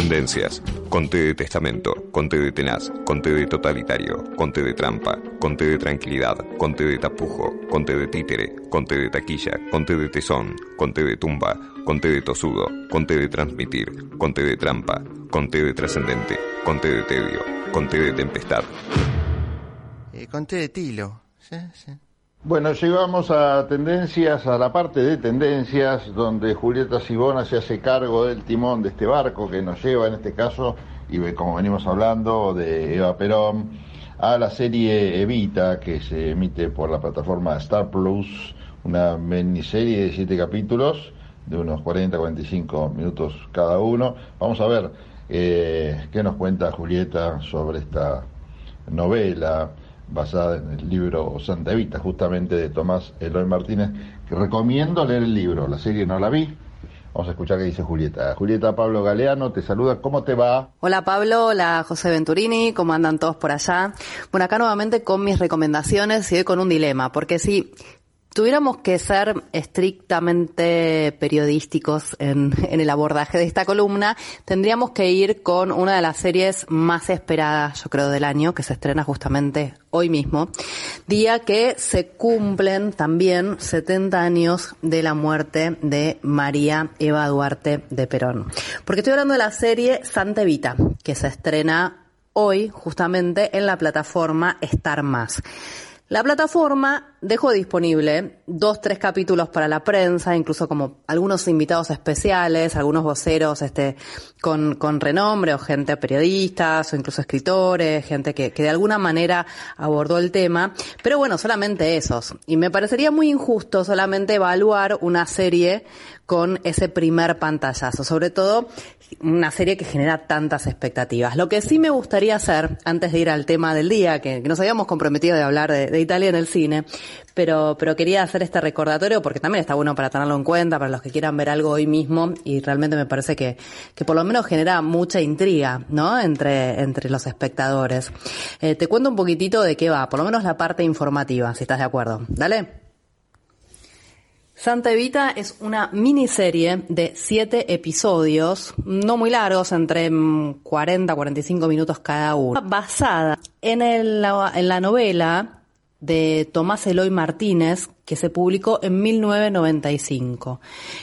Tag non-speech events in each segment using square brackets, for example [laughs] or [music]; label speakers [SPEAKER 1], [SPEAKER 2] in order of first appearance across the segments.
[SPEAKER 1] Tendencias. Conte de testamento, conte de tenaz, conte de totalitario, conte de trampa, conte de tranquilidad, conte de tapujo, conte de títere, conte de taquilla, conte de tesón, conte de tumba, conte de tosudo, conte de transmitir, conte de trampa, conte de trascendente, conte de tedio, conte de tempestad.
[SPEAKER 2] Eh, conté de tilo. Sí, sí.
[SPEAKER 3] Bueno, llegamos a tendencias, a la parte de tendencias, donde Julieta Sibona se hace cargo del timón de este barco que nos lleva en este caso, y como venimos hablando, de Eva Perón, a la serie Evita, que se emite por la plataforma Star Plus, una miniserie de siete capítulos, de unos 40-45 minutos cada uno. Vamos a ver eh, qué nos cuenta Julieta sobre esta novela basada en el libro Santa Evita, justamente de Tomás Eloy Martínez, que recomiendo leer el libro, la serie no la vi. Vamos a escuchar qué dice Julieta. Julieta Pablo Galeano te saluda, ¿cómo te va?
[SPEAKER 4] Hola Pablo, hola José Venturini, ¿cómo andan todos por allá? Bueno, acá nuevamente con mis recomendaciones y hoy con un dilema, porque si tuviéramos que ser estrictamente periodísticos [laughs] en, el abordaje de esta columna, tendríamos que ir con una de las series más esperadas, yo creo, del año, que se estrena justamente hoy mismo, día que se cumplen también 70 años de la muerte de María Eva Duarte de Perón. Porque estoy hablando de la serie Santa Evita, que se estrena hoy justamente en la plataforma Star Más. La plataforma dejó disponible dos, tres capítulos para la prensa, incluso como algunos invitados especiales, algunos voceros este, con, con renombre o gente periodistas o incluso escritores, gente que, que de alguna manera abordó el tema. Pero bueno, solamente esos. Y me parecería muy injusto solamente evaluar una serie con ese primer pantallazo, sobre todo una serie que genera tantas expectativas. Lo que sí me gustaría hacer, antes de ir al tema del día, que, nos habíamos comprometido de hablar de Italia en el cine, pero, pero quería hacer este recordatorio porque también está bueno para tenerlo en cuenta, para los que quieran ver algo hoy mismo, y realmente me parece que, que por lo menos genera mucha intriga, ¿no? Entre, entre los espectadores. Eh, te cuento un poquitito de qué va, por lo menos la parte informativa, si estás de acuerdo. Dale. Santa Evita es una miniserie de siete episodios, no muy largos, entre mm, 40 a 45 minutos cada uno, basada en, el- en la novela de Tomás Eloy Martínez, que se publicó en 1995.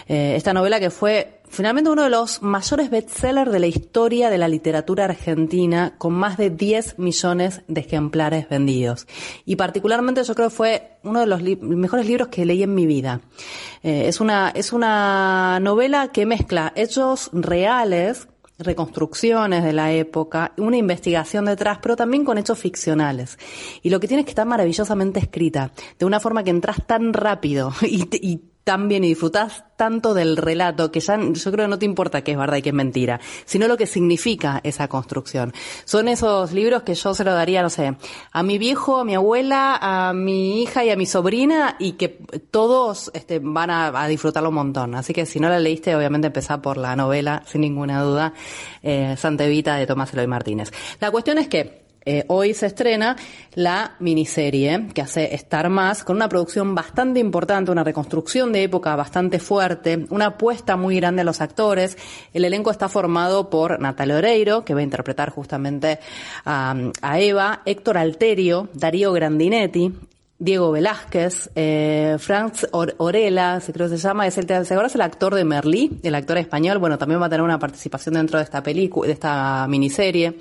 [SPEAKER 4] Eh, esta novela que fue finalmente uno de los mayores bestsellers de la historia de la literatura argentina, con más de 10 millones de ejemplares vendidos. Y particularmente yo creo que fue uno de los mejores libros que leí en mi vida. Eh, es, una, es una novela que mezcla hechos reales, reconstrucciones de la época, una investigación detrás, pero también con hechos ficcionales. Y lo que tiene es que estar maravillosamente escrita, de una forma que entras tan rápido [laughs] y, y tan bien y disfrutás tanto del relato que ya yo creo no te importa que es verdad y que es mentira, sino lo que significa esa construcción. Son esos libros que yo se lo daría, no sé, a mi viejo, a mi abuela, a mi hija y a mi sobrina y que todos este, van a, a disfrutarlo un montón. Así que si no la leíste, obviamente empezá por la novela, sin ninguna duda, eh, Santa Evita de Tomás Eloy Martínez. La cuestión es que eh, hoy se estrena la miniserie que hace Star Más con una producción bastante importante, una reconstrucción de época bastante fuerte, una apuesta muy grande a los actores. El elenco está formado por Natalia Oreiro, que va a interpretar justamente a, Eva, Héctor Alterio, Darío Grandinetti, Diego Velázquez, eh, Franz Or- Orela, se creo que se llama, es el, ¿se acuerdas el actor de Merlí, el actor español? Bueno, también va a tener una participación dentro de esta película, de esta miniserie.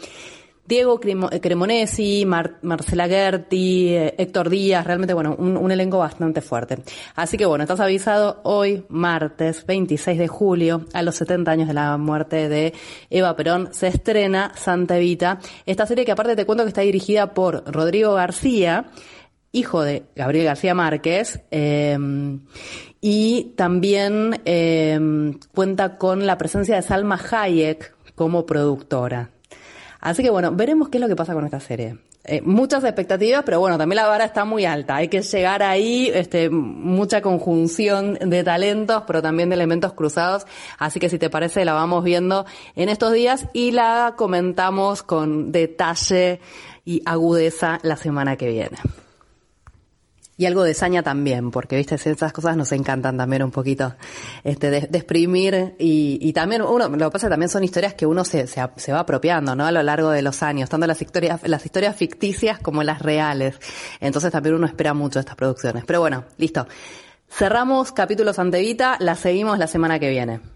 [SPEAKER 4] Diego eh, Cremonesi, Mar- Marcela Gerti, eh, Héctor Díaz, realmente, bueno, un, elenco bastante fuerte. Así que bueno, estás avisado hoy, martes 26 de julio, a los 70 años de la muerte de Eva Perón, se estrena Santa Evita, esta serie que aparte te cuento que está dirigida por Rodrigo García, hijo de Gabriel García Márquez, eh, y también eh, cuenta con la presencia de Salma Hayek como productora. Así que bueno, veremos qué es lo que pasa con esta serie. Eh, muchas expectativas, pero bueno, también la vara está muy alta. Hay que llegar ahí, este, mucha conjunción de talentos, pero también de elementos cruzados. Así que si te parece, la vamos viendo en estos días y la comentamos con detalle y agudeza la semana que viene. Y algo de saña también, porque viste, esas cosas nos encantan también un poquito, este, de, exprimir y, y, también uno, lo que pasa también son historias que uno se, se, se, va apropiando, ¿no? A lo largo de los años, tanto las historias, las historias ficticias como las reales. Entonces también uno espera mucho estas producciones. Pero bueno, listo. Cerramos capítulos Antevita, la seguimos la semana que viene.